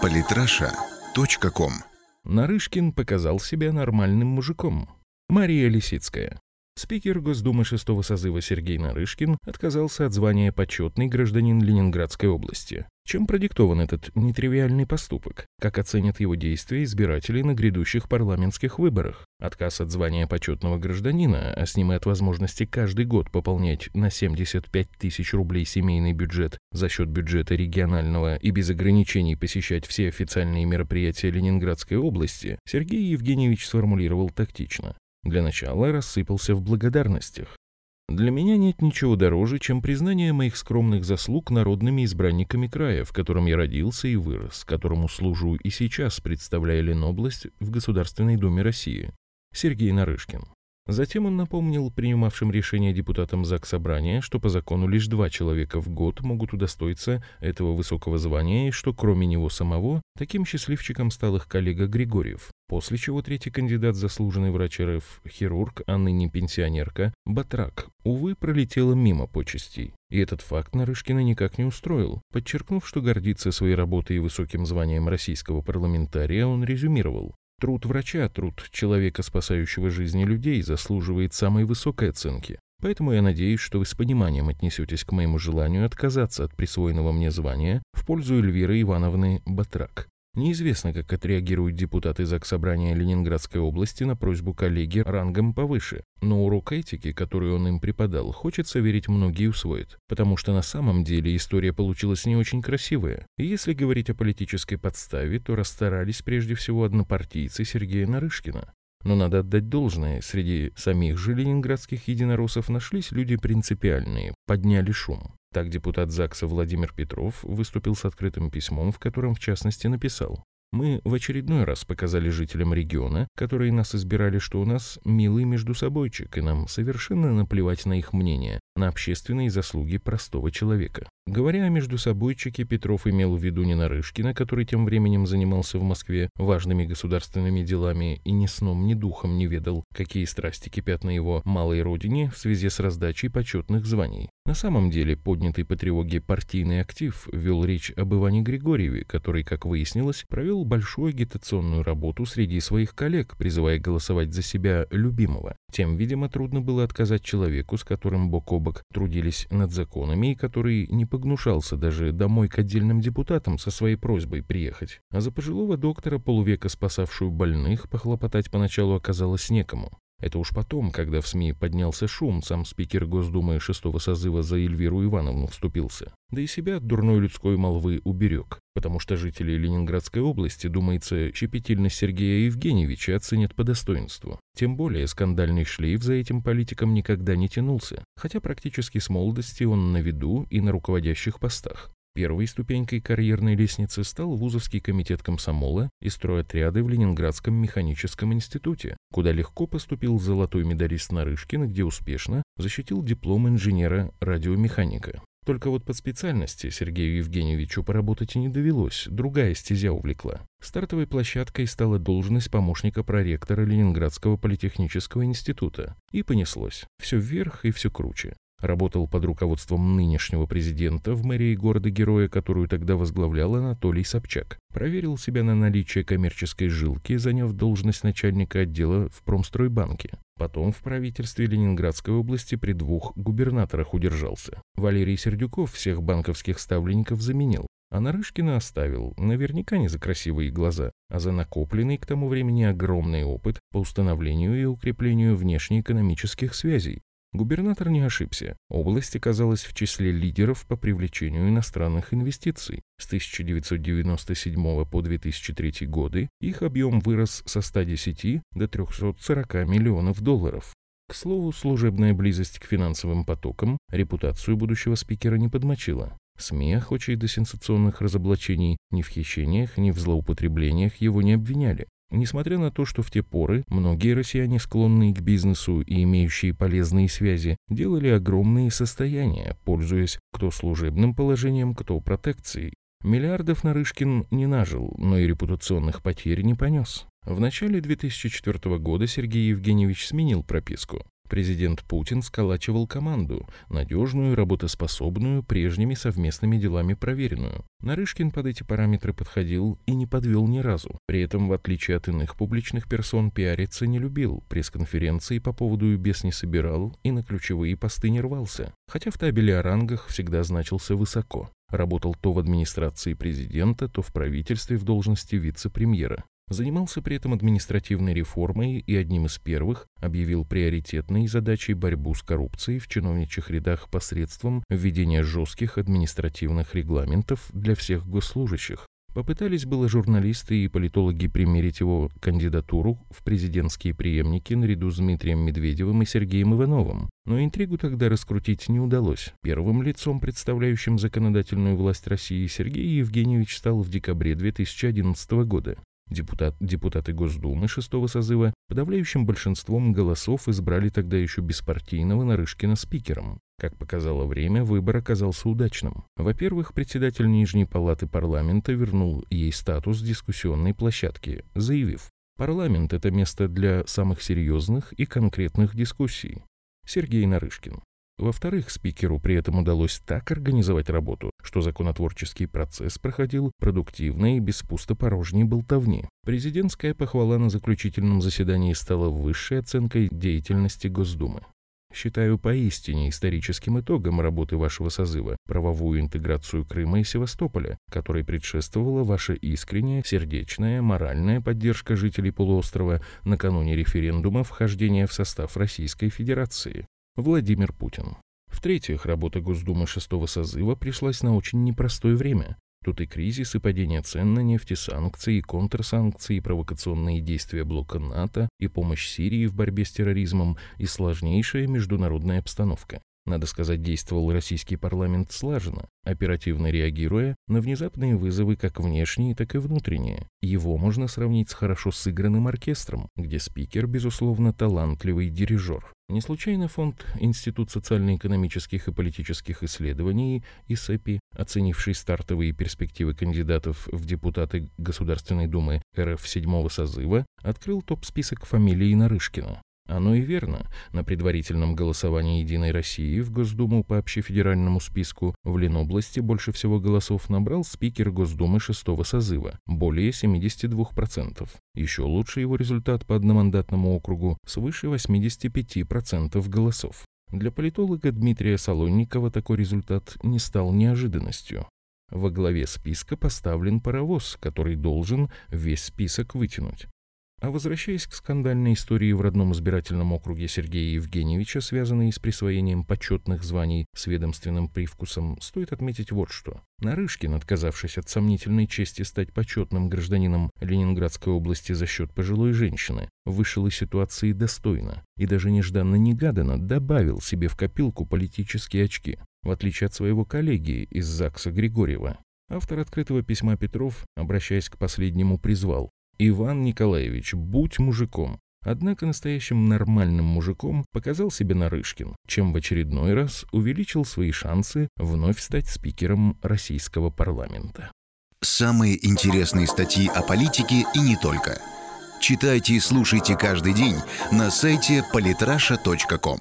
Политраша.ком Нарышкин показал себя нормальным мужиком. Мария Лисицкая. Спикер Госдумы шестого созыва Сергей Нарышкин отказался от звания «почетный гражданин Ленинградской области». Чем продиктован этот нетривиальный поступок? Как оценят его действия избиратели на грядущих парламентских выборах? Отказ от звания почетного гражданина, а с ним и от возможности каждый год пополнять на 75 тысяч рублей семейный бюджет за счет бюджета регионального и без ограничений посещать все официальные мероприятия Ленинградской области, Сергей Евгеньевич сформулировал тактично. Для начала рассыпался в благодарностях. Для меня нет ничего дороже, чем признание моих скромных заслуг народными избранниками края, в котором я родился и вырос, которому служу и сейчас, представляя Ленобласть в Государственной Думе России. Сергей Нарышкин. Затем он напомнил принимавшим решение депутатам ЗАГС Собрания, что по закону лишь два человека в год могут удостоиться этого высокого звания, и что кроме него самого, таким счастливчиком стал их коллега Григорьев. После чего третий кандидат, заслуженный врач РФ, хирург, а ныне пенсионерка, Батрак, увы, пролетела мимо почестей. И этот факт Нарышкина никак не устроил. Подчеркнув, что гордится своей работой и высоким званием российского парламентария, он резюмировал. Труд врача, труд человека, спасающего жизни людей, заслуживает самой высокой оценки. Поэтому я надеюсь, что вы с пониманием отнесетесь к моему желанию отказаться от присвоенного мне звания в пользу Эльвиры Ивановны Батрак. Неизвестно, как отреагируют депутаты Заксобрания Ленинградской области на просьбу коллеги рангом повыше, но урок этики, который он им преподал, хочется верить многие усвоят, потому что на самом деле история получилась не очень красивая. И если говорить о политической подставе, то расстарались прежде всего однопартийцы Сергея Нарышкина. Но надо отдать должное, среди самих же ленинградских единороссов нашлись люди принципиальные, подняли шум. Так депутат ЗАГСа Владимир Петров выступил с открытым письмом, в котором в частности написал мы в очередной раз показали жителям региона, которые нас избирали, что у нас милый между собойчик, и нам совершенно наплевать на их мнение, на общественные заслуги простого человека. Говоря о между собойчике, Петров имел в виду не Нарышкина, который тем временем занимался в Москве важными государственными делами и ни сном, ни духом не ведал, какие страсти кипят на его малой родине в связи с раздачей почетных званий. На самом деле, поднятый по тревоге партийный актив вел речь об Иване Григорьеве, который, как выяснилось, провел большую агитационную работу среди своих коллег, призывая голосовать за себя любимого. Тем, видимо, трудно было отказать человеку, с которым бок о бок трудились над законами и который не погнушался даже домой к отдельным депутатам со своей просьбой приехать. А за пожилого доктора, полувека спасавшую больных, похлопотать поначалу оказалось некому. Это уж потом, когда в СМИ поднялся шум, сам спикер Госдумы шестого созыва за Эльвиру Ивановну вступился. Да и себя от дурной людской молвы уберег, потому что жители Ленинградской области, думается, щепетильность Сергея Евгеньевича оценят по достоинству. Тем более скандальный шлейф за этим политиком никогда не тянулся, хотя практически с молодости он на виду и на руководящих постах. Первой ступенькой карьерной лестницы стал вузовский комитет комсомола и стройотряды в Ленинградском механическом институте, куда легко поступил золотой медалист Нарышкин, где успешно защитил диплом инженера-радиомеханика. Только вот под специальности Сергею Евгеньевичу поработать и не довелось, другая стезя увлекла. Стартовой площадкой стала должность помощника проректора Ленинградского политехнического института. И понеслось. Все вверх и все круче. Работал под руководством нынешнего президента в мэрии города-героя, которую тогда возглавлял Анатолий Собчак. Проверил себя на наличие коммерческой жилки, заняв должность начальника отдела в Промстройбанке. Потом в правительстве Ленинградской области при двух губернаторах удержался. Валерий Сердюков всех банковских ставленников заменил. А Нарышкина оставил, наверняка не за красивые глаза, а за накопленный к тому времени огромный опыт по установлению и укреплению внешнеэкономических связей. Губернатор не ошибся. Область оказалась в числе лидеров по привлечению иностранных инвестиций. С 1997 по 2003 годы их объем вырос со 110 до 340 миллионов долларов. К слову, служебная близость к финансовым потокам репутацию будущего спикера не подмочила. СМИ, охочие до сенсационных разоблачений, ни в хищениях, ни в злоупотреблениях его не обвиняли. Несмотря на то, что в те поры многие россияне, склонные к бизнесу и имеющие полезные связи, делали огромные состояния, пользуясь кто служебным положением, кто протекцией. Миллиардов Нарышкин не нажил, но и репутационных потерь не понес. В начале 2004 года Сергей Евгеньевич сменил прописку. Президент Путин сколачивал команду, надежную, работоспособную, прежними совместными делами проверенную. Нарышкин под эти параметры подходил и не подвел ни разу. При этом, в отличие от иных публичных персон, пиариться не любил, пресс-конференции по поводу ЮБЕС не собирал и на ключевые посты не рвался, хотя в табеле о рангах всегда значился высоко. Работал то в администрации президента, то в правительстве в должности вице-премьера. Занимался при этом административной реформой и одним из первых объявил приоритетной задачей борьбу с коррупцией в чиновничьих рядах посредством введения жестких административных регламентов для всех госслужащих. Попытались было журналисты и политологи примерить его кандидатуру в президентские преемники наряду с Дмитрием Медведевым и Сергеем Ивановым, но интригу тогда раскрутить не удалось. Первым лицом, представляющим законодательную власть России, Сергей Евгеньевич стал в декабре 2011 года. Депутат, депутаты Госдумы шестого созыва подавляющим большинством голосов избрали тогда еще беспартийного Нарышкина спикером. Как показало время, выбор оказался удачным. Во-первых, председатель Нижней палаты парламента вернул ей статус дискуссионной площадки, заявив, «Парламент – это место для самых серьезных и конкретных дискуссий». Сергей Нарышкин. Во-вторых, спикеру при этом удалось так организовать работу, что законотворческий процесс проходил продуктивно и без пустопорожней болтовни. Президентская похвала на заключительном заседании стала высшей оценкой деятельности Госдумы. Считаю поистине историческим итогом работы вашего созыва правовую интеграцию Крыма и Севастополя, которой предшествовала ваша искренняя, сердечная, моральная поддержка жителей полуострова накануне референдума вхождения в состав Российской Федерации. Владимир Путин. В-третьих, работа Госдумы шестого созыва пришлась на очень непростое время. Тут и кризис, и падение цен на нефть, и санкции, и контрсанкции, и провокационные действия блока НАТО, и помощь Сирии в борьбе с терроризмом, и сложнейшая международная обстановка. Надо сказать, действовал российский парламент слаженно, оперативно реагируя на внезапные вызовы как внешние, так и внутренние. Его можно сравнить с хорошо сыгранным оркестром, где спикер, безусловно, талантливый дирижер. Не случайно фонд Институт социально-экономических и политических исследований ИСЭПИ, оценивший стартовые перспективы кандидатов в депутаты Государственной Думы РФ седьмого созыва, открыл топ-список фамилий Нарышкина. Оно и верно. На предварительном голосовании «Единой России» в Госдуму по общефедеральному списку в Ленобласти больше всего голосов набрал спикер Госдумы шестого созыва – более 72%. Еще лучше его результат по одномандатному округу – свыше 85% голосов. Для политолога Дмитрия Солонникова такой результат не стал неожиданностью. Во главе списка поставлен паровоз, который должен весь список вытянуть. А возвращаясь к скандальной истории в родном избирательном округе Сергея Евгеньевича, связанной с присвоением почетных званий с ведомственным привкусом, стоит отметить вот что. Нарышкин, отказавшись от сомнительной чести стать почетным гражданином Ленинградской области за счет пожилой женщины, вышел из ситуации достойно и даже нежданно-негаданно добавил себе в копилку политические очки, в отличие от своего коллеги из ЗАГСа Григорьева. Автор открытого письма Петров, обращаясь к последнему, призвал Иван Николаевич, будь мужиком. Однако настоящим нормальным мужиком показал себя Нарышкин, чем в очередной раз увеличил свои шансы вновь стать спикером российского парламента. Самые интересные статьи о политике и не только. Читайте и слушайте каждый день на сайте polytrasha.com.